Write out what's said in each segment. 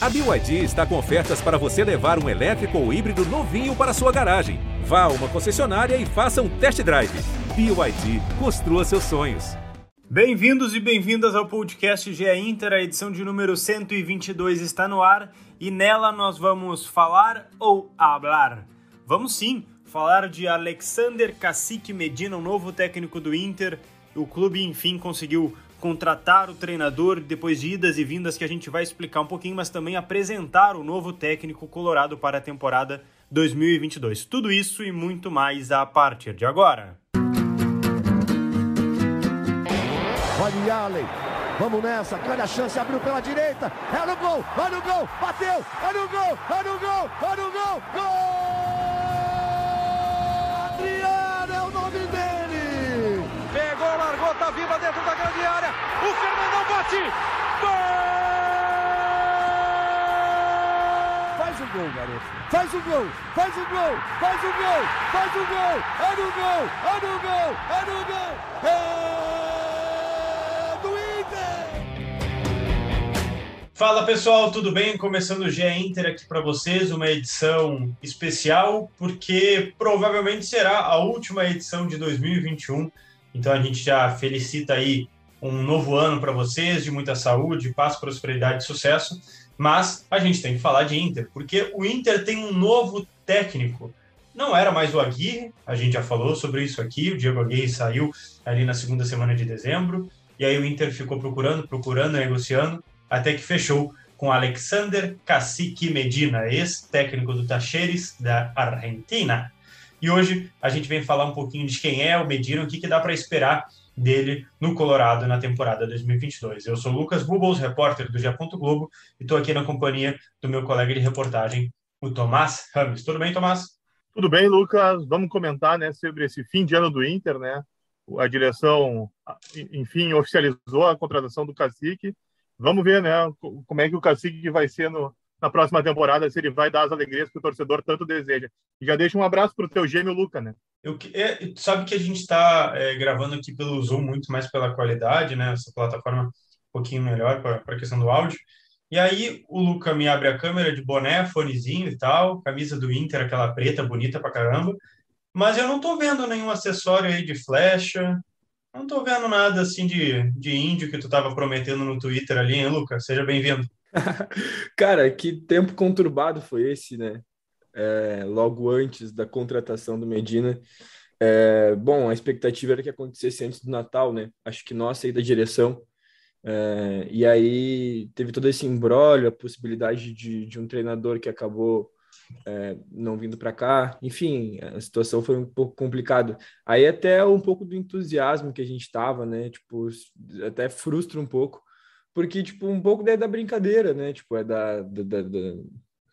A BYD está com ofertas para você levar um elétrico ou híbrido novinho para sua garagem. Vá a uma concessionária e faça um test drive. BYD, construa seus sonhos. Bem-vindos e bem-vindas ao podcast GE Inter, a edição de número 122 está no ar e nela nós vamos falar ou hablar. Vamos sim falar de Alexander Cacique Medina, o novo técnico do Inter. O clube, enfim, conseguiu contratar o treinador depois de idas e vindas que a gente vai explicar um pouquinho, mas também apresentar o novo técnico colorado para a temporada 2022. Tudo isso e muito mais a partir de agora. Olha Allen, vamos nessa, grande a chance, abriu pela direita, é no gol, olha no gol, bateu, olha no gol, olha no gol, olha no gol, gol! bola O Fernandão bate. Gol! Faz o gol, garoto. Faz o gol, faz o gol, faz o gol, faz o gol. É no gol, é no gol, é no gol. É do Inter. Fala pessoal, tudo bem? Começando o GE Inter aqui para vocês, uma edição especial, porque provavelmente será a última edição de 2021 então a gente já felicita aí um novo ano para vocês, de muita saúde, paz, prosperidade e sucesso. Mas a gente tem que falar de Inter, porque o Inter tem um novo técnico. Não era mais o Aguirre, a gente já falou sobre isso aqui. O Diego Aguirre saiu ali na segunda semana de dezembro, e aí o Inter ficou procurando, procurando, negociando, até que fechou com Alexander Cacique Medina, ex-técnico do Tacheres da Argentina. E hoje a gente vem falar um pouquinho de quem é o Medina, o que, que dá para esperar dele no Colorado na temporada 2022. Eu sou Lucas Bubbles, repórter do G. Globo, e estou aqui na companhia do meu colega de reportagem, o Tomás Rames. Tudo bem, Tomás? Tudo bem, Lucas. Vamos comentar né, sobre esse fim de ano do Inter, né? A direção, enfim, oficializou a contratação do Cacique. Vamos ver, né, como é que o Cacique vai ser no, na próxima temporada, se ele vai dar as alegrias que o torcedor tanto deseja. E já deixa um abraço para o teu gêmeo Luca, né? Eu, é, sabe que a gente está é, gravando aqui pelo Zoom muito mais pela qualidade, né? Essa plataforma um pouquinho melhor para a questão do áudio. E aí o Luca me abre a câmera de boné, fonezinho e tal, camisa do Inter, aquela preta bonita pra caramba. Mas eu não tô vendo nenhum acessório aí de flecha, não tô vendo nada assim de, de índio que tu tava prometendo no Twitter ali, hein, Luca? Seja bem-vindo. Cara, que tempo conturbado foi esse, né? É, logo antes da contratação do Medina. É, bom, a expectativa era que acontecesse antes do Natal, né? Acho que nossa aí da direção. É, e aí teve todo esse embrólio, a possibilidade de, de um treinador que acabou é, não vindo para cá. Enfim, a situação foi um pouco complicada. Aí até um pouco do entusiasmo que a gente estava, né? Tipo, até frustra um pouco porque, tipo, um pouco da, da brincadeira, né? Tipo, é da, da, da,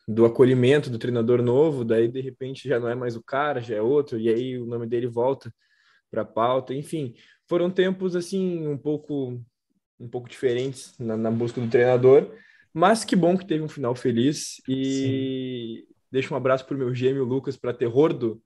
do acolhimento do treinador novo, daí de repente já não é mais o cara, já é outro, e aí o nome dele volta para a pauta. Enfim, foram tempos assim um pouco um pouco diferentes na, na, busca do treinador, mas que bom que teve um final feliz e Sim. deixa um abraço para o meu gêmeo Lucas, para terror do,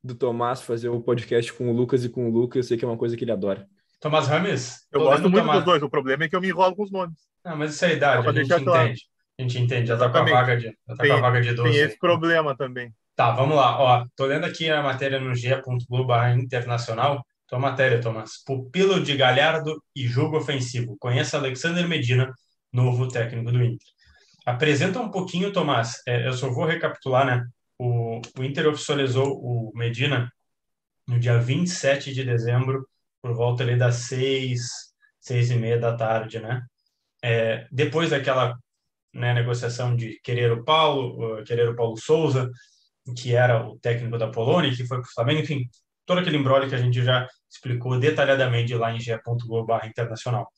do Tomás fazer o podcast com o Lucas e com o Lucas, eu sei que é uma coisa que ele adora. Tomás Rames? Eu gosto muito Tomás... dos dois. O problema é que eu me enrolo com os nomes. Não, mas isso é a idade, a gente entende. A gente entende, já tá com a vaga de, já tá tem, com a vaga de 12. Tem esse problema também. Tá, vamos lá. Ó, tô lendo aqui a matéria no g.globo internacional. Tua matéria, Tomás. Pupilo de Galhardo e jogo ofensivo. Conheça Alexander Medina, novo técnico do Inter. Apresenta um pouquinho, Tomás. É, eu só vou recapitular, né? O, o Inter oficializou o Medina no dia 27 de dezembro por volta ali das seis, seis e meia da tarde, né? É, depois daquela né, negociação de querer o Paulo, querer o Paulo Souza, que era o técnico da Polônia, que foi para o Flamengo, enfim, todo aquele embrolho que a gente já explicou detalhadamente lá em ge.globo internacional.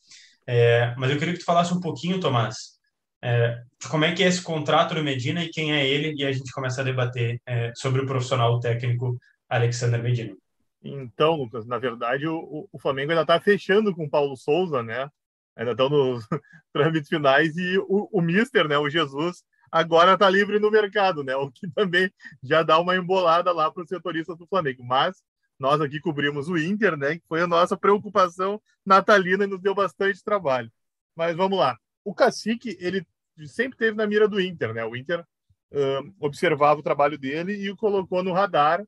É, mas eu queria que tu falasse um pouquinho, Tomás, é, como é que é esse contrato do Medina e quem é ele, e a gente começa a debater é, sobre o profissional técnico Alexander Medina. Então, Lucas, na verdade, o, o Flamengo ainda está fechando com o Paulo Souza, né? Ainda estão nos trâmites finais e o, o Mister, né? O Jesus, agora está livre no mercado, né? O que também já dá uma embolada lá para os setoristas do Flamengo. Mas nós aqui cobrimos o Inter, né? Que foi a nossa preocupação natalina e nos deu bastante trabalho. Mas vamos lá. O Cacique, ele sempre teve na mira do Inter, né? O Inter uh, observava o trabalho dele e o colocou no radar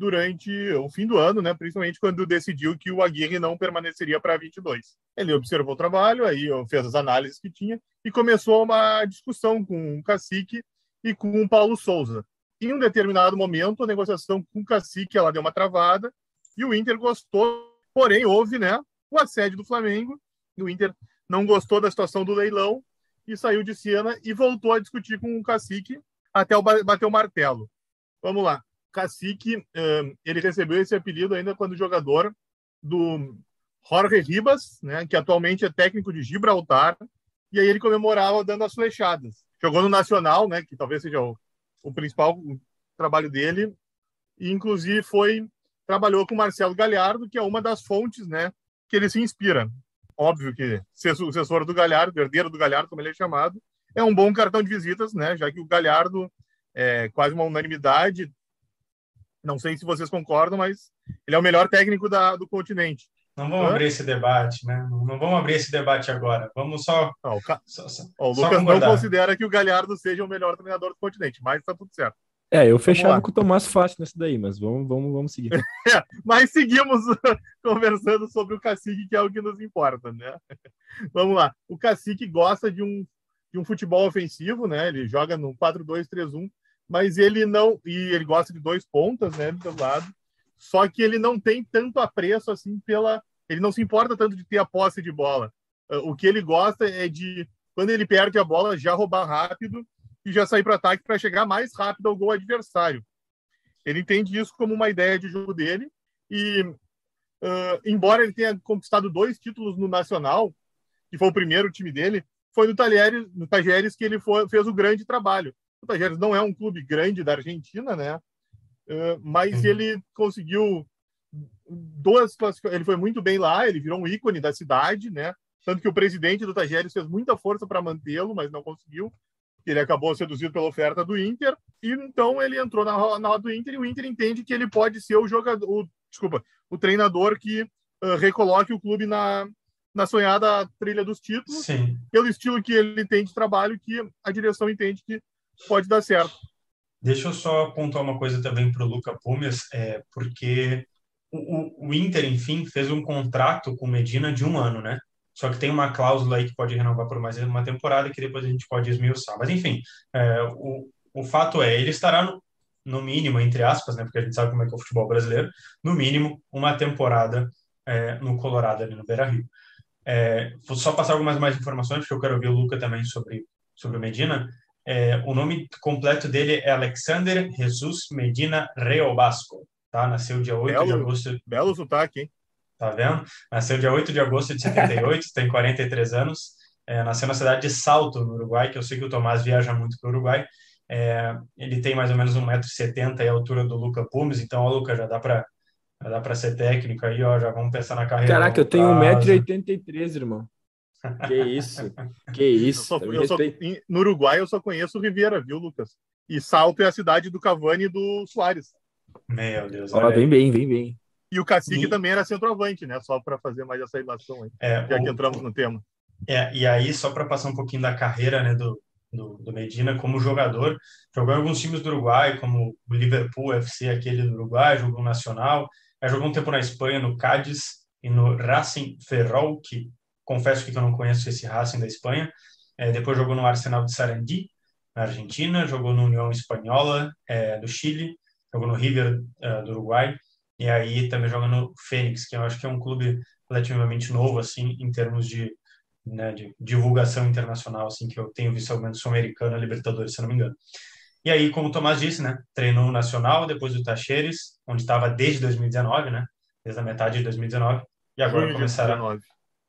durante o fim do ano, né? Principalmente quando decidiu que o Aguirre não permaneceria para 22. Ele observou o trabalho, aí fez as análises que tinha e começou uma discussão com o Cacique e com o Paulo Souza. Em um determinado momento, a negociação com o Cacique ela deu uma travada e o Inter gostou, porém houve, né, o assédio do Flamengo. E o Inter não gostou da situação do leilão e saiu de cena e voltou a discutir com o Cacique até bater o martelo. Vamos lá. Cacique, ele recebeu esse apelido ainda quando jogador do Jorge Ribas, né, que atualmente é técnico de Gibraltar, e aí ele comemorava dando as flechadas. Jogou no Nacional, né, que talvez seja o, o principal trabalho dele, e inclusive foi trabalhou com Marcelo Galhardo, que é uma das fontes, né, que ele se inspira. Óbvio que ser sucessor do Galhardo, herdeiro do Galhardo, como ele é chamado, é um bom cartão de visitas, né, já que o Galhardo é quase uma unanimidade, não sei se vocês concordam, mas ele é o melhor técnico da, do continente. Não vamos Hã? abrir esse debate, né? Não vamos abrir esse debate agora. Vamos só. Não, o, ca... só, só, o Lucas não considera que o Galhardo seja o melhor treinador do continente, mas está tudo certo. É, eu fechava com o Tomás fácil nesse daí, mas vamos, vamos, vamos seguir. é, mas seguimos conversando sobre o Cacique, que é o que nos importa, né? vamos lá. O Cacique gosta de um, de um futebol ofensivo, né? Ele joga no 4-2-3-1 mas ele não. E ele gosta de dois pontas, né, do lado. Só que ele não tem tanto apreço assim pela. Ele não se importa tanto de ter a posse de bola. Ah, o que ele gosta é de, quando ele perde a bola, já roubar rápido e já sair para ataque para chegar mais rápido ao gol adversário. Ele entende isso como uma ideia de jogo dele. E, uh, embora ele tenha conquistado dois títulos no Nacional, que foi o primeiro time dele, foi no Talheres, no Tajeres que ele foi, fez o grande trabalho. O Tajeres não é um clube grande da Argentina, né? Mas uhum. ele conseguiu duas ele foi muito bem lá, ele virou um ícone da cidade, né? Tanto que o presidente do Tajeres fez muita força para mantê-lo, mas não conseguiu. Ele acabou seduzido pela oferta do Inter e então ele entrou na, na roda do Inter e o Inter entende que ele pode ser o jogador, o, desculpa, o treinador que uh, recoloque o clube na, na sonhada trilha dos títulos, Sim. pelo estilo que ele tem de trabalho, que a direção entende que pode dar certo. Deixa eu só pontuar uma coisa também para o Luca Pumes, é, porque o, o, Inter, enfim, fez um contrato com Medina de um ano, né? Só que tem uma cláusula aí que pode renovar por mais uma temporada que depois a gente pode esmiuçar. Mas, enfim, é, o, o fato é, ele estará no, no mínimo, entre aspas, né? Porque a gente sabe como é que é o futebol brasileiro, no mínimo, uma temporada é, no Colorado, ali no Beira-Rio. É, vou só passar algumas mais informações, porque eu quero ouvir o Luca também sobre, sobre o Medina. É, o nome completo dele é Alexander Jesus Medina Reobasco, tá? Nasceu dia 8 belo, de agosto. Belo sotaque, hein? Tá vendo? Nasceu dia 8 de agosto de 78, tem 43 anos. É, nasceu na cidade de Salto, no Uruguai, que eu sei que o Tomás viaja muito para o Uruguai. É, ele tem mais ou menos 1,70m e a altura do Luca Pumes, então, ó, Luca, já dá para já dá para ser técnico aí, ó, já vamos pensar na carreira. Caraca, eu tenho 1,83m, irmão. Que isso, que isso. Eu só, eu só, no Uruguai eu só conheço o Riviera, viu, Lucas? E Salto é a cidade do Cavani e do Soares. Meu Deus. Ó, vem bem, vem bem. E o Cacique e... também era centroavante, né? Só para fazer mais essa ilação aí, é, já o... que entramos no tema. É, e aí, só para passar um pouquinho da carreira né, do, do, do, Medina como jogador, jogou em alguns times do Uruguai, como o Liverpool FC, aquele do Uruguai, jogou no Nacional, jogou um tempo na Espanha, no Cádiz e no Racing Ferrol, que confesso que eu não conheço esse Racing da Espanha. É, depois jogou no Arsenal de Sarandi, na Argentina, jogou no União Espanhola é, do Chile, jogou no River é, do Uruguai, e aí também joga no Fênix, que eu acho que é um clube relativamente novo, assim, em termos de, né, de divulgação internacional, assim, que eu tenho visto, ao menos, Sul-Americana, Libertadores, se não me engano. E aí, como o Tomás disse, né, treinou no Nacional, depois do Tacheres, onde estava desde 2019, né, desde a metade de 2019, e agora começaram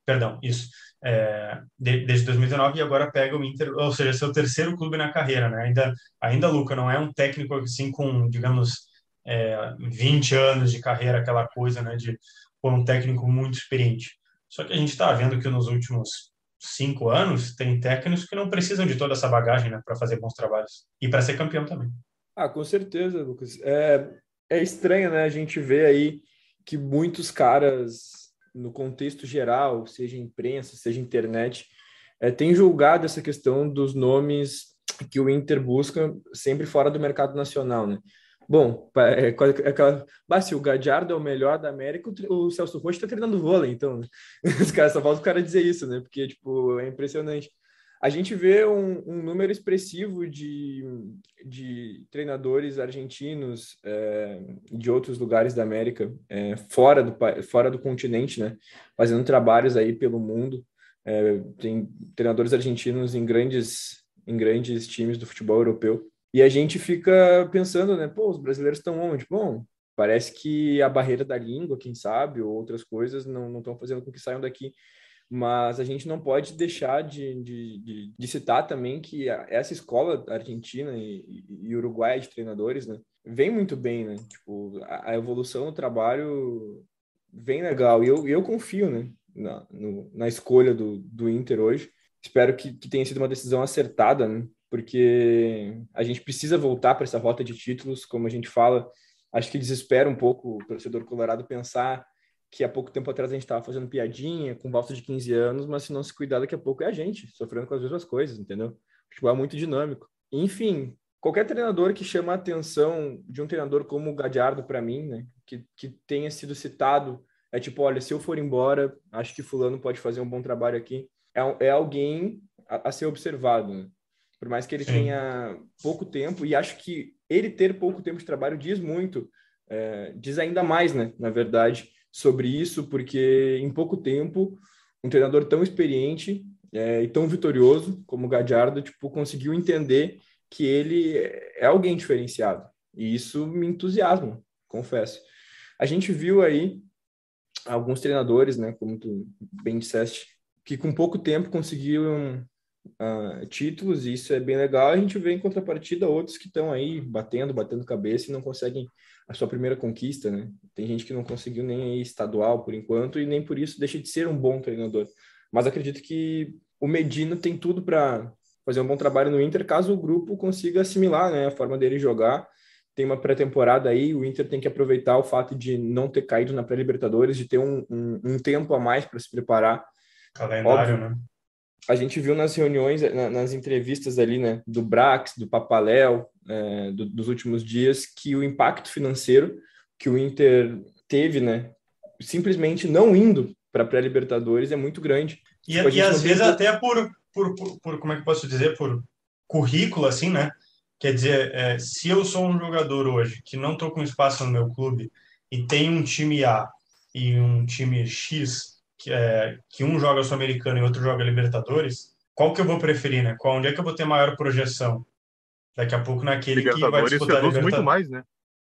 perdão, isso, é, de, desde 2019 e agora pega o Inter, ou seja, seu terceiro clube na carreira, né? Ainda, ainda Luca não é um técnico assim com, digamos, é, 20 anos de carreira, aquela coisa, né? De um técnico muito experiente. Só que a gente está vendo que nos últimos cinco anos tem técnicos que não precisam de toda essa bagagem, né? Para fazer bons trabalhos e para ser campeão também. Ah, com certeza, Lucas. É, é estranho, né? A gente vê aí que muitos caras no contexto geral, seja imprensa, seja internet, é, tem julgado essa questão dos nomes que o Inter busca sempre fora do mercado nacional, né? Bom, é, é aquela. Mas se o Gadiardo é o melhor da América, o Celso Rocha está treinando vôlei, então. Os caras só falta o cara dizer isso, né? Porque, tipo, é impressionante. A gente vê um, um número expressivo de, de treinadores argentinos é, de outros lugares da América, é, fora, do, fora do continente, né? Fazendo trabalhos aí pelo mundo. É, tem treinadores argentinos em grandes, em grandes times do futebol europeu. E a gente fica pensando, né? Pô, os brasileiros estão onde? Bom, parece que a barreira da língua, quem sabe, ou outras coisas, não estão fazendo com que saiam daqui. Mas a gente não pode deixar de, de, de, de citar também que essa escola argentina e, e uruguaia de treinadores, né? Vem muito bem, né? Tipo, a, a evolução no trabalho vem legal. E eu, eu confio, né? Na, no, na escolha do, do Inter hoje. Espero que, que tenha sido uma decisão acertada, né? porque a gente precisa voltar para essa rota de títulos, como a gente fala. Acho que desespera um pouco o torcedor colorado pensar que há pouco tempo atrás a gente estava fazendo piadinha com valsa de 15 anos, mas se não se cuidar, daqui a pouco é a gente, sofrendo com as mesmas coisas, entendeu? O futebol é muito dinâmico. Enfim, qualquer treinador que chama a atenção de um treinador como o Gadiardo, para mim, né, que, que tenha sido citado, é tipo, olha, se eu for embora, acho que fulano pode fazer um bom trabalho aqui. É, é alguém a, a ser observado, né? Por mais que ele Sim. tenha pouco tempo, e acho que ele ter pouco tempo de trabalho diz muito, é, diz ainda mais, né, na verdade, sobre isso, porque em pouco tempo, um treinador tão experiente é, e tão vitorioso como o Gadiardo, tipo, conseguiu entender que ele é alguém diferenciado. E isso me entusiasma, confesso. A gente viu aí alguns treinadores, né, como tu bem disseste, que com pouco tempo conseguiram uh, títulos, e isso é bem legal. A gente vê em contrapartida outros que estão aí batendo, batendo cabeça e não conseguem a sua primeira conquista, né? Tem gente que não conseguiu nem estadual por enquanto e nem por isso deixa de ser um bom treinador. Mas acredito que o Medina tem tudo para fazer um bom trabalho no Inter, caso o grupo consiga assimilar né, a forma dele jogar. Tem uma pré-temporada aí, o Inter tem que aproveitar o fato de não ter caído na pré-Libertadores, de ter um, um, um tempo a mais para se preparar. Calendário, Óbvio, né? A gente viu nas reuniões, nas entrevistas ali, né, do Brax, do Papaléu, é, do, dos últimos dias, que o impacto financeiro que o Inter teve, né, simplesmente não indo para pré-libertadores é muito grande. E, tipo, e às vezes até por, por, por, por, como é que posso dizer, por currículo, assim, né? Quer dizer, é, se eu sou um jogador hoje que não estou com espaço no meu clube e tem um time A e um time X que, é, que um joga Sul-Americano e outro joga Libertadores, qual que eu vou preferir, né? Qual, onde é que eu vou ter maior projeção? Daqui a pouco naquele que vai disputar seduz Libertadores. muito mais, né?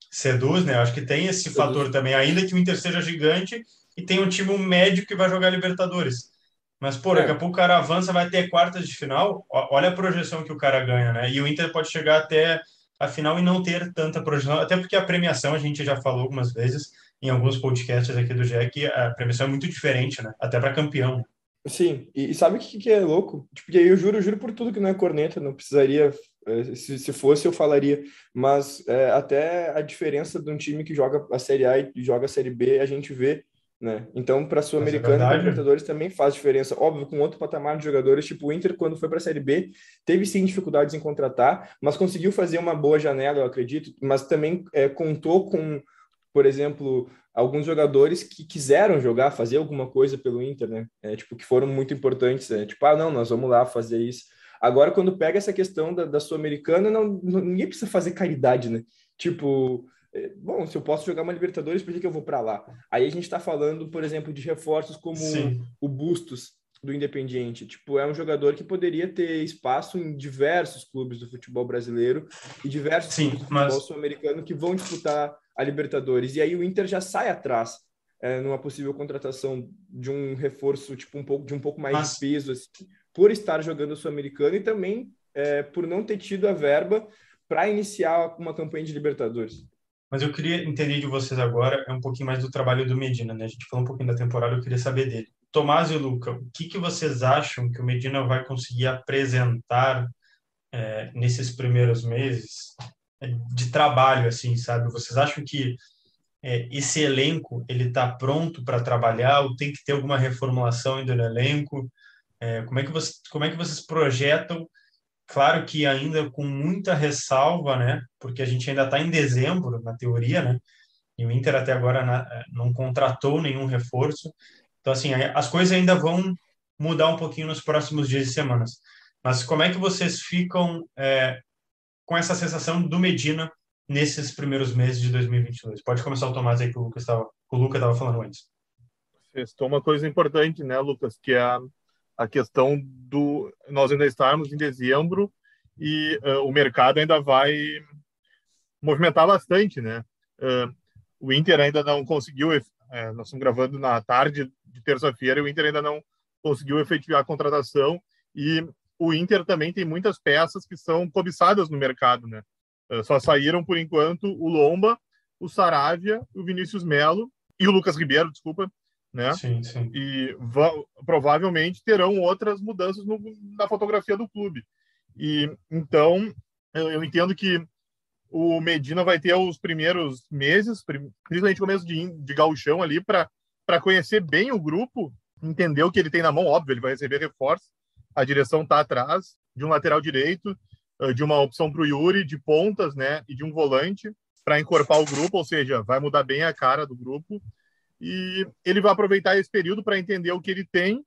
Seduz, né? Acho que tem esse seduz. fator também, ainda que o Inter seja gigante e tem um time médio que vai jogar Libertadores. Mas, pô, daqui a é. pouco o cara avança, vai ter quartas de final, olha a projeção que o cara ganha, né? E o Inter pode chegar até a final e não ter tanta projeção, até porque a premiação, a gente já falou algumas vezes, em alguns podcasts aqui do GEC, a premiação é muito diferente, né? Até para campeão. Sim, e, sabe o que, que é louco? Tipo, e aí eu juro, eu juro por tudo que não é corneta, não precisaria, eh, se, se fosse eu falaria, mas é, até a diferença de um time que joga a Série A e joga a Série B, a gente vê, né? Então, para Sul-Americana é e Libertadores também faz diferença. Óbvio, com outro patamar de jogadores, tipo o Inter, quando foi para a Série B, teve sim dificuldades em contratar, mas conseguiu fazer uma boa janela, eu acredito, mas também é, contou com por exemplo, alguns jogadores que quiseram jogar, fazer alguma coisa pelo Inter, né? É, tipo, que foram muito importantes. É, tipo, ah, não, nós vamos lá fazer isso. Agora, quando pega essa questão da, da Sul-Americana, não, não, ninguém precisa fazer caridade, né? Tipo, é, bom, se eu posso jogar uma Libertadores, por que, que eu vou para lá? Aí a gente está falando, por exemplo, de reforços como o Bustos do Independiente. Tipo, é um jogador que poderia ter espaço em diversos clubes do futebol brasileiro e diversos Sim, clubes do futebol sul-americano que vão disputar a Libertadores. E aí o Inter já sai atrás é, numa possível contratação de um reforço tipo um pouco de um pouco mais Mas... de peso assim, por estar jogando o Sul-Americano e também é, por não ter tido a verba para iniciar uma campanha de Libertadores. Mas eu queria entender de vocês agora é um pouquinho mais do trabalho do Medina, né? A gente falou um pouquinho da temporada, eu queria saber dele. Tomás e Luca, o que, que vocês acham que o Medina vai conseguir apresentar é, nesses primeiros meses de trabalho, assim, sabe? Vocês acham que é, esse elenco ele está pronto para trabalhar ou tem que ter alguma reformulação ainda no elenco? É, como, é que você, como é que vocês projetam? Claro que ainda com muita ressalva, né? Porque a gente ainda está em dezembro, na teoria, né? E o Inter até agora na, não contratou nenhum reforço. Então, assim, as coisas ainda vão mudar um pouquinho nos próximos dias e semanas. Mas como é que vocês ficam é, com essa sensação do Medina nesses primeiros meses de 2022? Pode começar o Tomás aí que o Lucas estava, o Lucas estava falando antes. Estou uma coisa importante, né, Lucas, que é a, a questão do nós ainda estarmos em dezembro e uh, o mercado ainda vai movimentar bastante, né? Uh, o Inter ainda não conseguiu, uh, nós estamos gravando na tarde de terça-feira, o Inter ainda não conseguiu efetivar a contratação e o Inter também tem muitas peças que são cobiçadas no mercado, né? Uh, só saíram por enquanto o Lomba, o Saravia, o Vinícius Melo e o Lucas Ribeiro, desculpa, né? Sim, sim. E provavelmente terão outras mudanças no, na fotografia do clube. E então eu, eu, entendo que o Medina vai ter os primeiros meses, principalmente o começo de, de gauchão ali, para conhecer bem o grupo, entender o que ele tem na mão. Óbvio, ele vai receber reforço, a direção está atrás de um lateral direito, de uma opção para o Yuri, de pontas, né, e de um volante para encorpar o grupo, ou seja, vai mudar bem a cara do grupo. E ele vai aproveitar esse período para entender o que ele tem,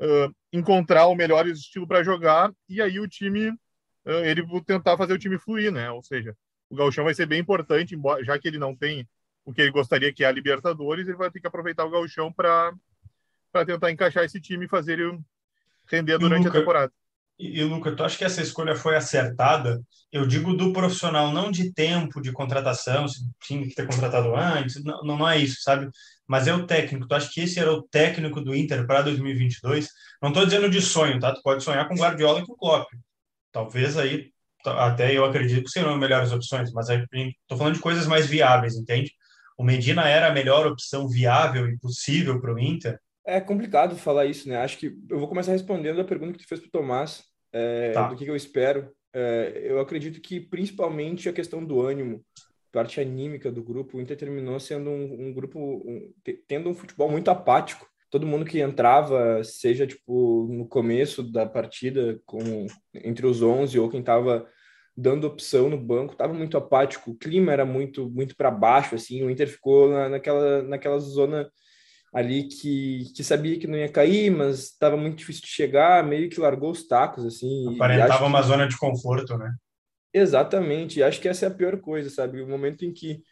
uh, encontrar o melhor estilo para jogar, e aí o time, uh, ele vai tentar fazer o time fluir, né? Ou seja, o Gauchão vai ser bem importante, já que ele não tem o que ele gostaria que é a Libertadores, ele vai ter que aproveitar o Gauchão para tentar encaixar esse time e fazer ele render durante Luca, a temporada. E, e, Luca, tu acha que essa escolha foi acertada? Eu digo do profissional, não de tempo de contratação, se tinha que ter contratado antes, não, não é isso, sabe? Mas é o técnico. Tu acha que esse era o técnico do Inter para 2022? Não estou dizendo de sonho, tá? Tu pode sonhar com Guardiola e com Klopp. Talvez aí, até eu acredito que serão melhores opções, mas estou falando de coisas mais viáveis, entende? O Medina era a melhor opção viável e possível para o Inter? É complicado falar isso, né? Acho que eu vou começar respondendo a pergunta que tu fez para o Tomás, é, tá. do que, que, eu espero. É, eu acredito que principalmente a questão do ânimo, parte anímica do grupo, o Inter terminou sendo um, um grupo, um, tendo um futebol muito apático. Todo mundo que entrava, seja tipo no começo da partida, com, entre os 11 ou quem estava dando opção no banco, estava muito apático. O clima era muito muito para baixo, assim. O Inter ficou na, naquela, naquela zona ali que, que sabia que não ia cair, mas estava muito difícil de chegar, meio que largou os tacos, assim. Aparentava uma que... zona de conforto, né? Exatamente, acho que essa é a pior coisa, sabe? O momento em que.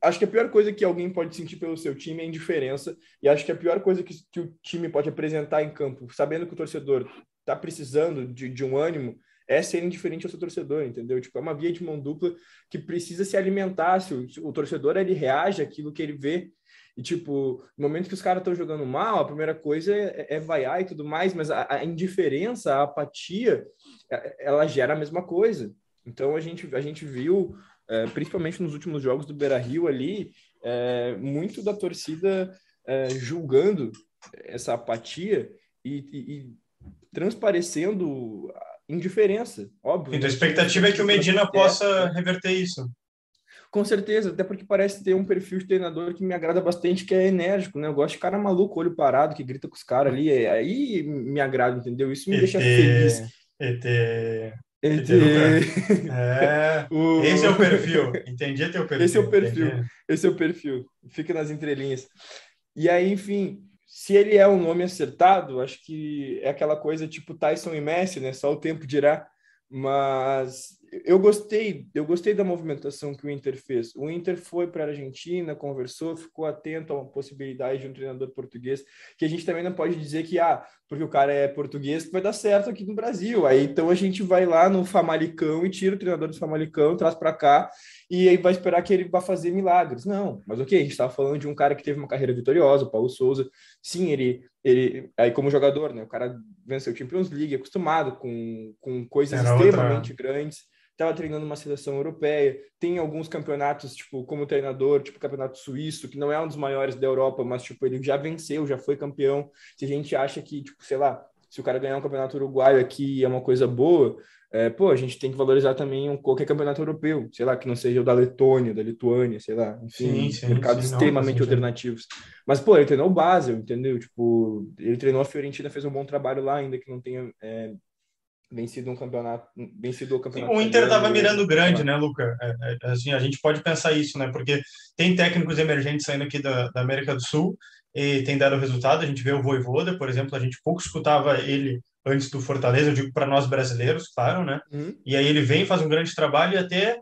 Acho que a pior coisa que alguém pode sentir pelo seu time é indiferença, e acho que a pior coisa que, que o time pode apresentar em campo, sabendo que o torcedor está precisando de, de um ânimo, é ser indiferente ao seu torcedor, entendeu? Tipo, é uma via de mão dupla que precisa se alimentar. Se o, o torcedor ele reage àquilo que ele vê e, tipo, no momento que os caras estão jogando mal, a primeira coisa é, é vaiar e tudo mais, mas a, a, indiferença, a apatia, é, ela gera a mesma coisa. Então, a gente, a gente viu, é, principalmente nos últimos jogos do Beira-Rio ali, é, muito da torcida é, julgando essa apatia e, e, e transparecendo indiferença, óbvio. Então, a expectativa é que o Medina possa reverter isso. Com certeza, até porque parece ter um perfil de treinador que me agrada bastante, que é enérgico, né? Eu gosto de cara maluco, olho parado, que grita com os caras ali. É, aí me agrada, entendeu? Isso me ET, deixa feliz. ET. ET. É, o... Esse é o perfil. Entendi teu perfil. Esse é o perfil. Entendi. Esse é o perfil. Fica nas entrelinhas. E aí, enfim, se ele é um nome acertado, acho que é aquela coisa tipo Tyson e Messi, né? Só o tempo dirá. Mas eu gostei, eu gostei da movimentação que o Inter fez. O Inter foi para a Argentina, conversou, ficou atento a uma possibilidade de um treinador português, que a gente também não pode dizer que, ah, porque o cara é português, que vai dar certo aqui no Brasil. Aí então a gente vai lá no Famalicão e tira o treinador do Famalicão, traz para cá e aí vai esperar que ele vá fazer milagres. Não, mas ok, a gente estava falando de um cara que teve uma carreira vitoriosa, o Paulo Souza. Sim, ele, ele aí como jogador, né? O cara venceu o Champions League, acostumado com, com coisas Era extremamente outra... grandes estava treinando uma seleção europeia, tem alguns campeonatos, tipo, como treinador, tipo, campeonato suíço, que não é um dos maiores da Europa, mas, tipo, ele já venceu, já foi campeão. Se a gente acha que, tipo, sei lá, se o cara ganhar um campeonato uruguaio aqui é uma coisa boa, é, pô, a gente tem que valorizar também um, qualquer campeonato europeu, sei lá, que não seja o da Letônia, da Lituânia, sei lá, enfim, sim, sim, mercados sim, extremamente não, alternativos. Mas, pô, ele treinou o Basel, entendeu? Tipo, ele treinou a Fiorentina, fez um bom trabalho lá, ainda que não tenha é, vencido um campeonato, vencido o campeonato. o Inter estava mirando grande, né, Luca? É, é, assim, a gente pode pensar isso, né? Porque tem técnicos emergentes saindo aqui da, da América do Sul e tem dado resultado. A gente vê o Voivoda, por exemplo, a gente pouco escutava ele antes do Fortaleza, eu digo para nós brasileiros, claro, né? Uhum. E aí ele vem, faz um grande trabalho e até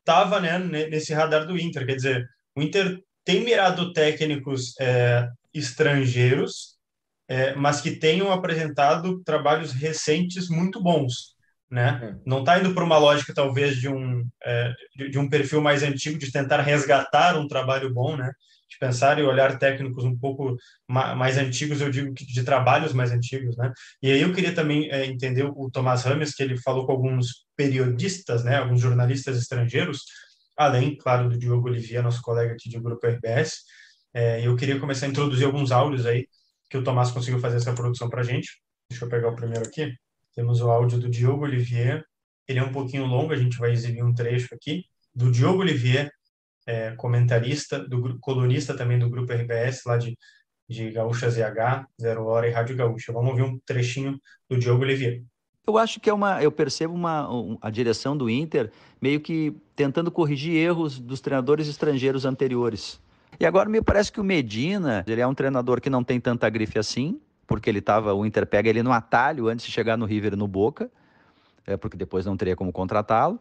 estava né, nesse radar do Inter. Quer dizer, o Inter tem mirado técnicos é, estrangeiros, é, mas que tenham apresentado trabalhos recentes muito bons. Né? Uhum. Não está indo para uma lógica, talvez, de um, é, de, de um perfil mais antigo, de tentar resgatar um trabalho bom, né? de pensar e olhar técnicos um pouco mais antigos, eu digo que de trabalhos mais antigos, né? E aí eu queria também é, entender o Tomás Rames, que ele falou com alguns periodistas, né, alguns jornalistas estrangeiros, além, claro, do Diogo Olivier, nosso colega aqui do Grupo RBS. É, eu queria começar a introduzir alguns áudios aí, que o Tomás conseguiu fazer essa produção para a gente. Deixa eu pegar o primeiro aqui. Temos o áudio do Diogo Olivier. Ele é um pouquinho longo, a gente vai exibir um trecho aqui. Do Diogo Olivier, é, comentarista, do colunista também do Grupo RBS, lá de, de Gaúcha ZH, Zero Hora e Rádio Gaúcha. Vamos ouvir um trechinho do Diogo Olivier. Eu acho que é uma, eu percebo uma, um, a direção do Inter meio que tentando corrigir erros dos treinadores estrangeiros anteriores. E agora me parece que o Medina, ele é um treinador que não tem tanta grife assim, porque ele tava, o Inter pega ele no atalho antes de chegar no River no Boca, é, porque depois não teria como contratá-lo.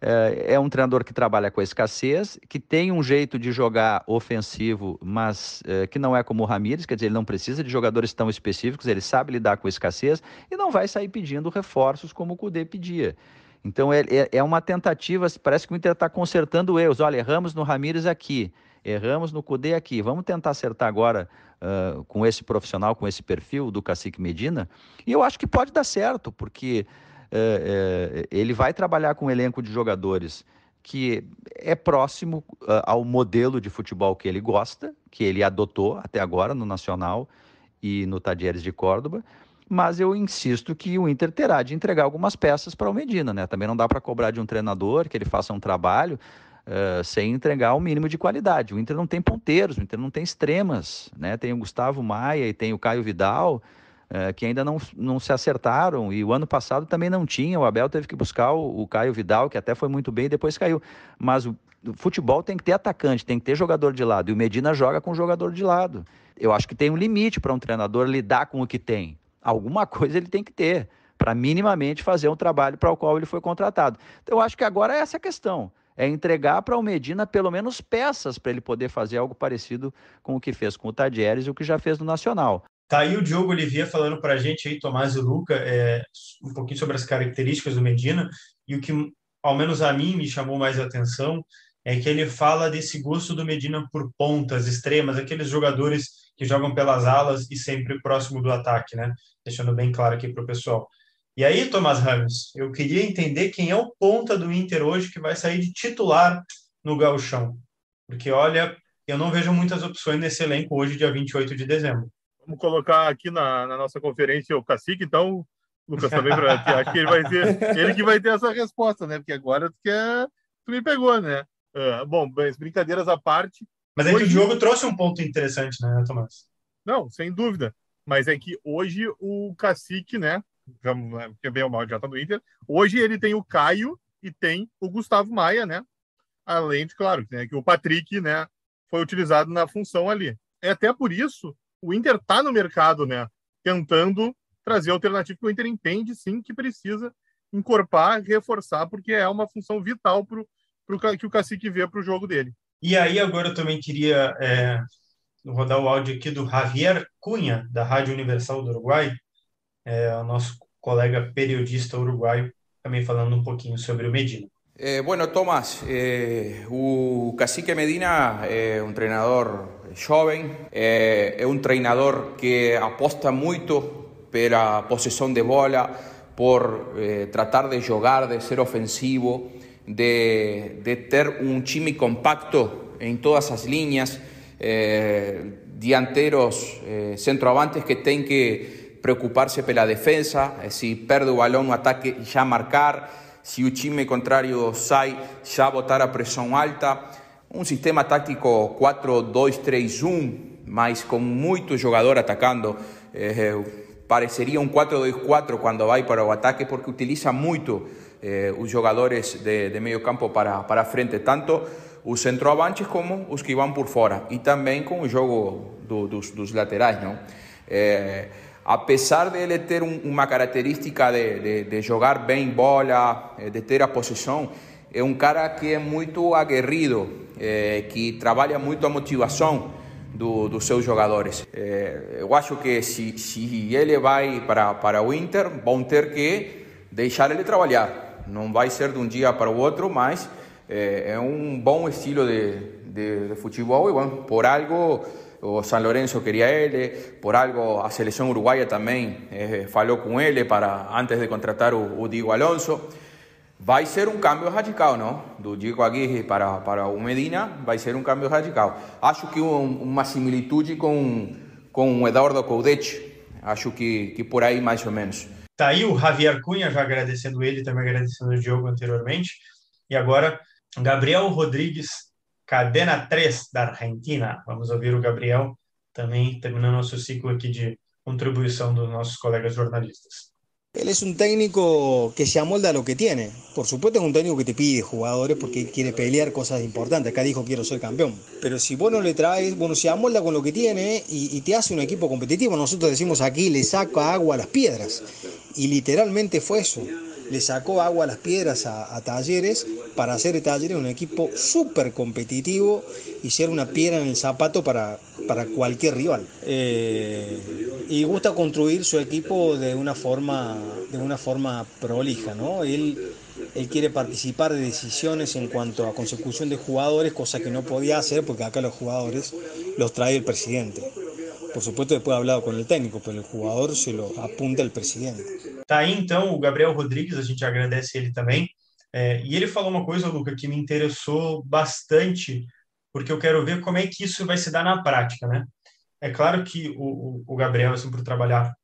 É, é um treinador que trabalha com a escassez, que tem um jeito de jogar ofensivo, mas é, que não é como o Ramires, quer dizer, ele não precisa de jogadores tão específicos, ele sabe lidar com a escassez e não vai sair pedindo reforços como o Cudê pedia. Então é, é, é uma tentativa, parece que o Inter está consertando erros. Olha, erramos no Ramires aqui, erramos no Cudê aqui. Vamos tentar acertar agora uh, com esse profissional, com esse perfil do Cacique Medina. E eu acho que pode dar certo, porque é, é, ele vai trabalhar com um elenco de jogadores que é próximo uh, ao modelo de futebol que ele gosta, que ele adotou até agora no Nacional e no Tadieres de Córdoba, mas eu insisto que o Inter terá de entregar algumas peças para o Medina, né? Também não dá para cobrar de um treinador que ele faça um trabalho uh, sem entregar o mínimo de qualidade. O Inter não tem ponteiros, o Inter não tem extremas, né? Tem o Gustavo Maia e tem o Caio Vidal, é, que ainda não, não se acertaram. E o ano passado também não tinha. O Abel teve que buscar o, o Caio Vidal, que até foi muito bem e depois caiu. Mas o, o futebol tem que ter atacante, tem que ter jogador de lado. E o Medina joga com jogador de lado. Eu acho que tem um limite para um treinador lidar com o que tem. Alguma coisa ele tem que ter para minimamente fazer um trabalho para o qual ele foi contratado. Então, eu acho que agora é essa a questão. É entregar para o Medina pelo menos peças para ele poder fazer algo parecido com o que fez com o Tadieres e o que já fez no Nacional. Tá aí o Diogo Olivier falando para a gente aí, Tomás e Luca, é, um pouquinho sobre as características do Medina e o que, ao menos a mim, me chamou mais atenção é que ele fala desse gosto do Medina por pontas extremas, aqueles jogadores que jogam pelas alas e sempre próximo do ataque, né? Deixando bem claro aqui para o pessoal. E aí, Tomás Ramos, eu queria entender quem é o ponta do Inter hoje que vai sair de titular no gauchão. Porque, olha, eu não vejo muitas opções nesse elenco hoje, dia 28 de dezembro. Vamos colocar aqui na, na nossa conferência o Cacique, então, Lucas, também, pra, acho que ele vai ter, ele que vai ter essa resposta, né? Porque agora tu, quer, tu me pegou, né? Uh, bom, brincadeiras à parte. Mas é hoje... que o jogo trouxe um ponto interessante, né, Tomás? Não, sem dúvida. Mas é que hoje o Cacique, né? Já, que bem ou mal já tá no Inter. Hoje ele tem o Caio e tem o Gustavo Maia, né? Além de, claro, né, que o Patrick, né, foi utilizado na função ali. É até por isso o Inter está no mercado, né? Tentando trazer alternativa que o Inter entende, sim, que precisa encorpar, reforçar, porque é uma função vital para o que o Cacique vê para o jogo dele. E aí, agora eu também queria é, rodar o áudio aqui do Javier Cunha, da Rádio Universal do Uruguai, é, o nosso colega periodista uruguaio, também falando um pouquinho sobre o Medina. Eh, bueno, Tomás, eh, o Cacique Medina é um treinador jovem, é, é um treinador que aposta muito pela possessão de bola, por eh, tratar de jogar, de ser ofensivo, de, de ter um time compacto em todas as linhas, eh, dianteros, eh, centroavantes que têm que preocupar-se pela defesa, se perde o balão no ataque, já marcar, se o time contrário sai, já botar a pressão alta. Um sistema tático 4-2-3-1, mas com muito jogador atacando. Eh, pareceria um 4-2-4 quando vai para o ataque, porque utiliza muito eh, os jogadores de, de meio campo para, para frente, tanto os centroavantes como os que vão por fora, e também com o jogo do, dos, dos, laterais. Não? Eh, apesar de ele ter um, uma característica de, de, de, jogar bem bola, eh, de ter a posição, é um cara que é muito aguerrido, eh, que trabalha muito a motivação do, dos seus jogadores. É, eu acho que se, se ele vai para, para o Inter, vão ter que deixar ele trabalhar. Não vai ser de um dia para o outro, mas é, é um bom estilo de, de, de futebol e, bom, por algo o San Lorenzo queria ele, por algo a seleção uruguaia também eh, com ele para antes de contratar o, o Diego Alonso. Vai ser um câmbio radical, não? Do Diego Aguirre para, para o Medina, vai ser um câmbio radical. Acho que um, uma similitude com, com o Eduardo Coudet, acho que, que por aí mais ou menos. Tá aí o Javier Cunha, já agradecendo ele, também agradecendo o Diogo anteriormente. E agora, Gabriel Rodrigues, cadena 3 da Argentina. Vamos ouvir o Gabriel também terminando nosso ciclo aqui de contribuição dos nossos colegas jornalistas. Él es un técnico que se amolda a lo que tiene. Por supuesto es un técnico que te pide jugadores porque quiere pelear cosas importantes. Acá dijo quiero ser campeón. Pero si vos no le traes, bueno, se amolda con lo que tiene y, y te hace un equipo competitivo. Nosotros decimos aquí le saca agua a las piedras. Y literalmente fue eso le sacó agua a las piedras a, Talleres para hacer de Talleres un equipo súper competitivo y ser una piedra en el zapato para, para cualquier rival. Eh, y gusta construir su equipo de una forma, de una forma prolija, ¿no? Él, él quiere participar de decisiones en cuanto a consecución de jugadores, cosa que no podía hacer porque acá los jugadores los trae el presidente. Por supuesto, después ha hablado com o técnico, pero o jogador se lo apunta o presidente. Tá aí então o Gabriel Rodrigues, a gente agradece ele também. É, e ele falou uma coisa, Luca, que me interessou bastante, porque eu quero ver como é que isso vai se dar na prática, né? É claro que o, o Gabriel, assim, por trabalhar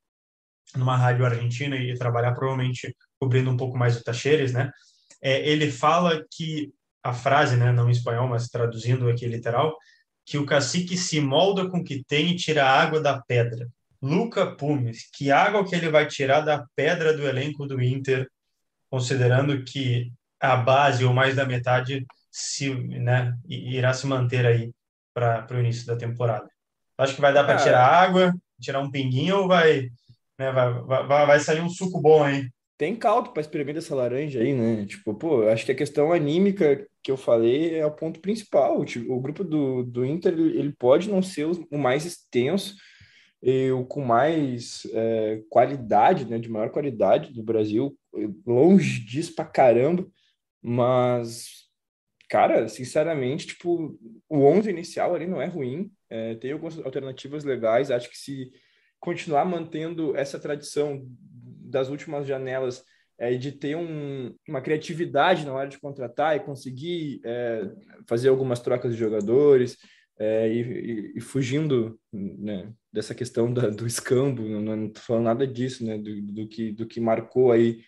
numa rádio argentina e trabalhar provavelmente cobrindo um pouco mais o Tacheres, né? É, ele fala que a frase, né, não em espanhol, mas traduzindo aqui literal, que o cacique se molda com o que tem e tira a água da pedra. Luca Pumes, que água que ele vai tirar da pedra do elenco do Inter, considerando que a base ou mais da metade se, né, irá se manter aí para o início da temporada. Acho que vai dar para tirar água, tirar um pinguinho ou vai, né, vai, vai, vai sair um suco bom aí? tem caldo para experimentar essa laranja aí, né? Tipo, pô, acho que a questão anímica que eu falei é o ponto principal. Tipo, o grupo do, do Inter, ele pode não ser o mais extenso, e o com mais é, qualidade, né? De maior qualidade do Brasil, longe disso pra caramba, mas, cara, sinceramente, tipo, o 11 inicial ali não é ruim, é, tem algumas alternativas legais, acho que se continuar mantendo essa tradição das últimas janelas é, de ter um, uma criatividade na hora de contratar e conseguir é, fazer algumas trocas de jogadores é, e, e, fugindo né, dessa questão da, do escambo, não estou falando nada disso, né, do, do, que, do que marcou aí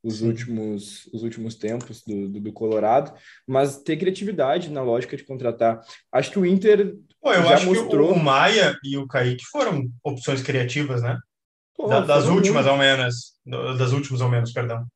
os últimos, os últimos tempos do, do, do, Colorado, mas ter criatividade na lógica de contratar. Acho que o Inter Pô, eu já acho mostrou... que o Maia e o Kaique foram opções criativas, né? Pô, da, das últimas muito. ao menos, das últimas ao menos, perdão.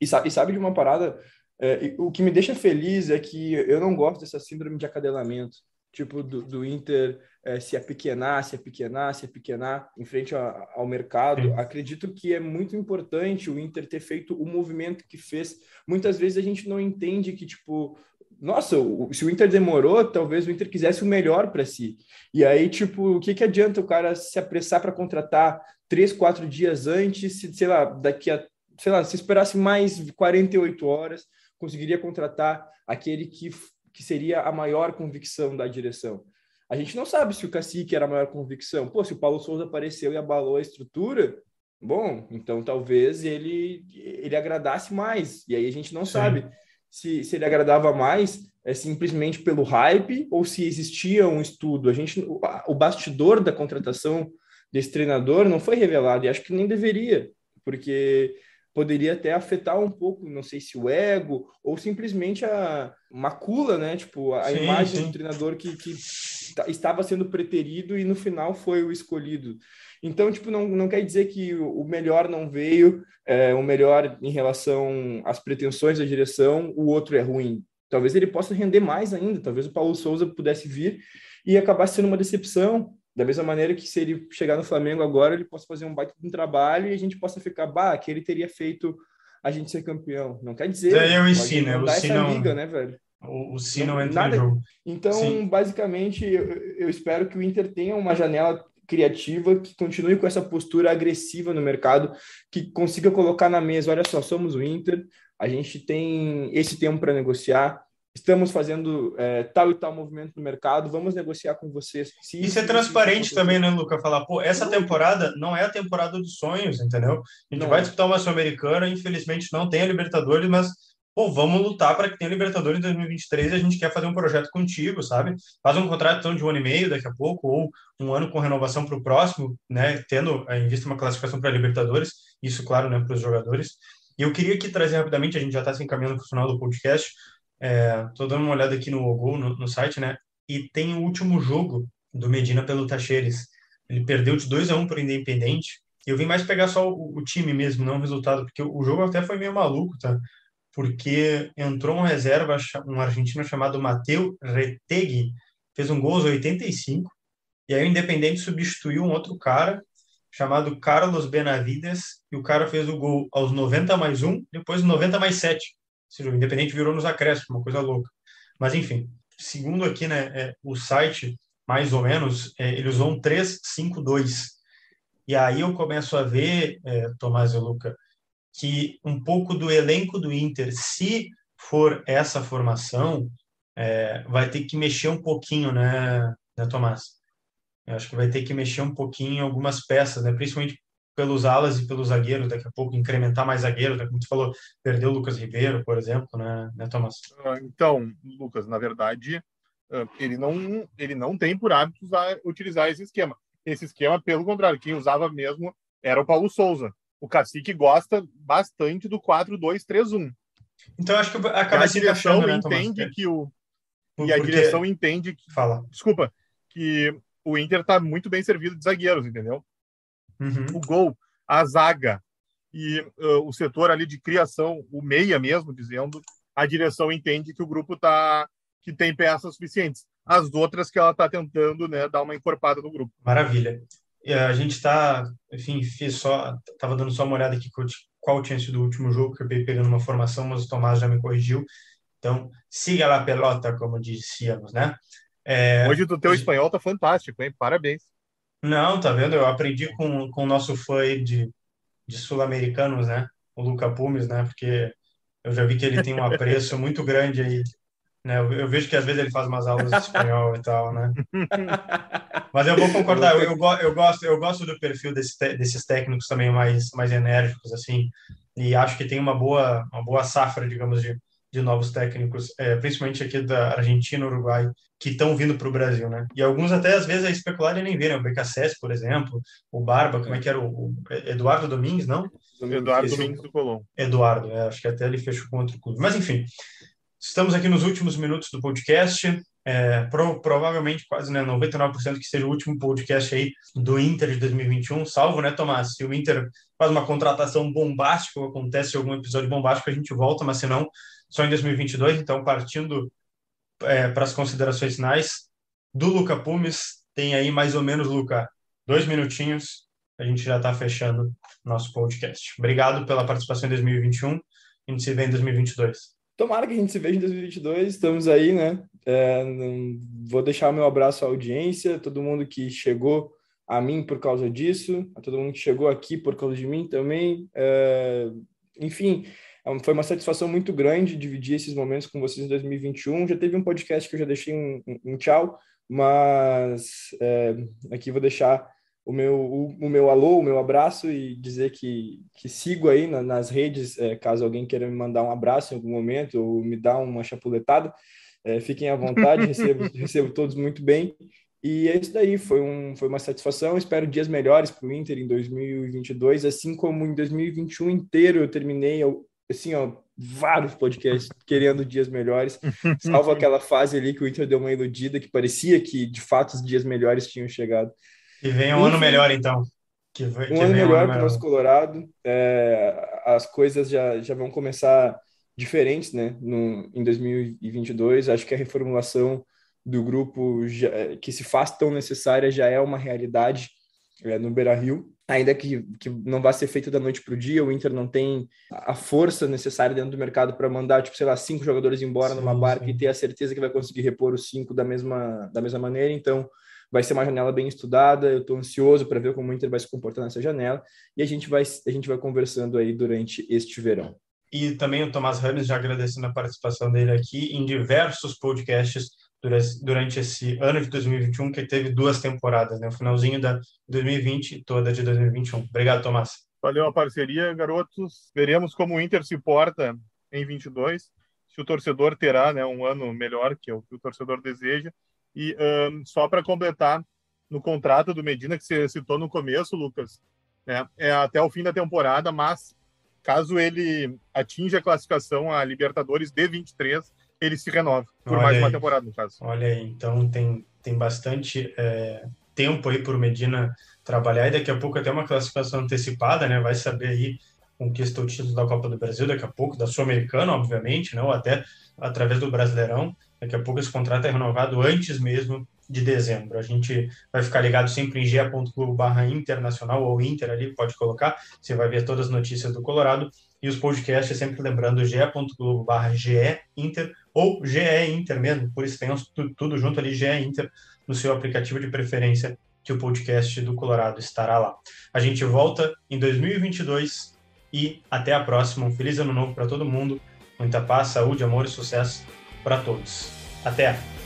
E sabe, e sabe de uma parada? É, o que me deixa feliz é que eu não gosto dessa síndrome de acadelamento, tipo do, do Inter é, se apequenar, se apequenar, se apequenar em frente a, ao mercado. Sim. Acredito que é muito importante o Inter ter feito o movimento que fez. Muitas vezes a gente não entende que, tipo, nossa, se o Inter demorou, talvez o Inter quisesse o melhor para si. E aí, tipo, o que, que adianta o cara se apressar para contratar três, quatro dias antes, se, sei lá, daqui a, sei lá, se esperasse mais 48 horas, conseguiria contratar aquele que, que seria a maior convicção da direção. A gente não sabe se o Cacique era a maior convicção. Pô, se o Paulo Souza apareceu e abalou a estrutura, bom, então talvez ele ele agradasse mais. E aí a gente não Sim. sabe se, se ele agradava mais é simplesmente pelo hype ou se existia um estudo. A gente, o, o bastidor da contratação desse treinador não foi revelado, e acho que nem deveria, porque poderia até afetar um pouco, não sei se o ego ou simplesmente a macula, né? Tipo, a sim, imagem sim. do treinador que, que estava sendo preterido e no final foi o escolhido. Então, tipo, não, não quer dizer que o melhor não veio, é, o melhor em relação às pretensões da direção, o outro é ruim. Talvez ele possa render mais ainda, talvez o Paulo Souza pudesse vir e acabar sendo uma decepção, da mesma maneira que se ele chegar no Flamengo agora, ele possa fazer um baita de um trabalho e a gente possa ficar, bah, que ele teria feito a gente ser campeão. Não quer dizer. Daí eu ensino? O essa não... liga, né, velho? O, o Si não, não entra nada... no jogo. Então, Sim. basicamente, eu, eu, espero que o Inter tenha uma janela criativa que continue com essa postura agressiva no mercado, que consiga colocar na mesa, olha só, somos o Inter, a gente tem esse tempo para negociar, estamos fazendo é, tal e tal movimento no mercado, vamos negociar com vocês. Se e ser transparente também, né, Luca? Falar, pô, essa temporada não é a temporada dos sonhos, entendeu? A gente não. vai disputar uma Sul-Americana, infelizmente não tem a Libertadores, mas, pô, vamos lutar para que tenha a Libertadores em 2023 e a gente quer fazer um projeto contigo, sabe? Faz um contrato então, de um ano e meio daqui a pouco, ou um ano com renovação para o próximo, né, tendo em vista uma classificação para a Libertadores, isso, claro, né, para os jogadores. E eu queria aqui trazer rapidamente, a gente já está se encaminhando para o final do podcast, É, dando uma olhada aqui no Gol, no, no, site, né? E tem o último jogo do Medina pelo Tacheres. Ele perdeu de 2 a 1 um para o Independente. Eu vim mais pegar só o, o, time mesmo, não o resultado, porque o, o jogo até foi meio maluco, tá? Porque entrou um reserva, um argentino chamado Mateu Retegui, fez um gol aos 85, e aí o Independente substituiu um outro cara, chamado Carlos Benavides, e o cara fez o gol aos 90 mais 1, depois 90 mais 7 o Independente virou nos acréscimos, uma coisa louca. Mas, enfim, segundo aqui né, é, o site, mais ou menos, é, eles usam 3-5-2. E aí eu começo a ver, é, Tomás e Luca, que um pouco do elenco do Inter, se for essa formação, é, vai ter que mexer um pouquinho, né, né Tomás? Eu acho que vai ter que mexer um pouquinho em algumas peças, né? principalmente pelos alas e pelos zagueiros, daqui a pouco incrementar mais zagueiros, né? como tu falou, perdeu o Lucas Ribeiro, por exemplo, né, né Thomas? Ah, então, Lucas, na verdade, ah, ele não, ele não tem por hábito usar, utilizar esse esquema. Esse esquema, pelo contrário, quem usava mesmo era o Paulo Souza. O Cacique gosta bastante do 4-2-3-1. Então, acho que acaba se direção né, entende que o e a direção entende que fala. Desculpa, que o Inter está muito bem servido de zagueiros, entendeu? Uhum. o gol, a zaga e uh, o setor ali de criação, o meia mesmo, dizendo, a direção entende que o grupo tá que tem peças suficientes. As outras que ela está tentando, né, dar uma encorpada no grupo. Maravilha. E a gente está, enfim, fiz só, tava dando só uma olhada aqui qual tinha sido o último jogo que eu acabei pegando uma formação, mas o Tomás já me corrigiu. Então, siga lá a pelota, como dizíamos, né? É... Hoje o teu espanhol tá fantástico, hein? Parabéns. Não, tá vendo? Eu aprendi com, com o nosso fã de, de sul-americanos, né? O Luca Pumes, né? Porque eu já vi que ele tem um apreço muito grande aí. Né? Eu, eu, vejo que às vezes ele faz umas aulas de espanhol e tal, né? Mas eu vou concordar, eu, eu, eu, gosto, eu gosto do perfil desse, desses técnicos também mais, mais enérgicos, assim, e acho que tem uma boa, uma boa safra, digamos, de, de novos técnicos, é, principalmente aqui da Argentina, Uruguai, que estão vindo para o Brasil, né? E alguns até às vezes é especular e nem verem, o BKSS, por exemplo, o Barba, como é que era o, o Eduardo Domingues, não? Eduardo Esse, Domingues do Colombo. Eduardo, é, acho que até ele fechou com outro clube. Mas enfim, estamos aqui nos últimos minutos do podcast. É, pro, provavelmente quase né, 99% que seja o último podcast aí do Inter de 2021, salvo, né, Tomás? Se o Inter faz uma contratação bombástica ou acontece algum episódio bombástico, a gente volta, mas se não, só em 2022, então partindo é, para as considerações finais do Luca Pumes, tem aí mais ou menos, Luca, dois minutinhos, a gente já está fechando nosso podcast. Obrigado pela participação em 2021, a gente se vê em 2022. Tomara que a gente se veja em 2022, estamos aí, né? É, vou deixar meu abraço à audiência, todo mundo que chegou a mim por causa disso, a todo mundo que chegou aqui por causa de mim também. É, enfim, foi uma satisfação muito grande dividir esses momentos com vocês em 2021. Já teve um podcast que eu já deixei um, um, um tchau, mas é, aqui vou deixar o meu, o, o, meu alô, o meu abraço e dizer que, que sigo aí na, nas redes, é, caso alguém queira me mandar um abraço em algum momento ou me dar uma chapuletada, é, fiquem à vontade, recebo, recebo todos muito bem. E é isso daí, foi, um, foi uma satisfação. Espero dias melhores para o Inter em 2022, assim como em 2021 inteiro eu terminei, assim, ó, vários podcasts querendo dias melhores, salvo aquela fase ali que o Inter deu uma iludida, que parecia que de fato os dias melhores tinham chegado. E vem um Enfim, ano melhor, então. Que, um que ano melhor para o nosso Colorado. É, as coisas já, já vão começar diferentes, né? No, em 2022, acho que a reformulação do grupo já, que se faz tão necessária já é uma realidade é, no Beira Rio, ainda que, que não vá ser feito da noite para o dia. O Inter não tem a força necessária dentro do mercado para mandar, tipo, sei lá, cinco jogadores embora sim, numa barca sim. e ter a certeza que vai conseguir repor os cinco da mesma, da mesma maneira. Então, vai ser uma janela bem estudada. Eu estou ansioso para ver como o Inter vai se comportar nessa janela e a gente vai, a gente vai conversando aí durante este verão. E também o Tomás Rames já agradecendo a participação dele aqui em diversos podcasts durante esse ano de 2021, que teve duas temporadas, né? O finalzinho da 2020 e toda de 2021. Obrigado, Tomás. Valeu a parceria, garotos. Veremos como o Inter se porta em 22, se o torcedor terá né, um ano melhor, que o que o torcedor deseja. E um, só para completar, no contrato do Medina, que você citou no começo, Lucas, né, é até o fim da temporada, mas caso ele atinja a classificação a Libertadores de 23, ele se renova por Olha mais aí. uma temporada, no caso. Olha aí, então tem, tem bastante é, tempo aí por Medina trabalhar e daqui a pouco até uma classificação antecipada, né? Vai saber aí conquista o título da Copa do Brasil daqui a pouco, da Sul-Americana, obviamente, né? ou até através do Brasileirão. Daqui a pouco esse contrato é renovado antes mesmo de dezembro. A gente vai ficar ligado sempre em ge.clube barra internacional ou Inter ali, pode colocar, você vai ver todas as notícias do Colorado e os podcasts sempre lembrando ge.globo barra Inter ou GE Inter mesmo, por isso tem tudo junto ali, GE Inter, no seu aplicativo de preferência, que o podcast do Colorado estará lá. A gente volta em 2022 e até a próxima. Um feliz ano novo para todo mundo, muita paz, saúde, amor e sucesso para todos. Até!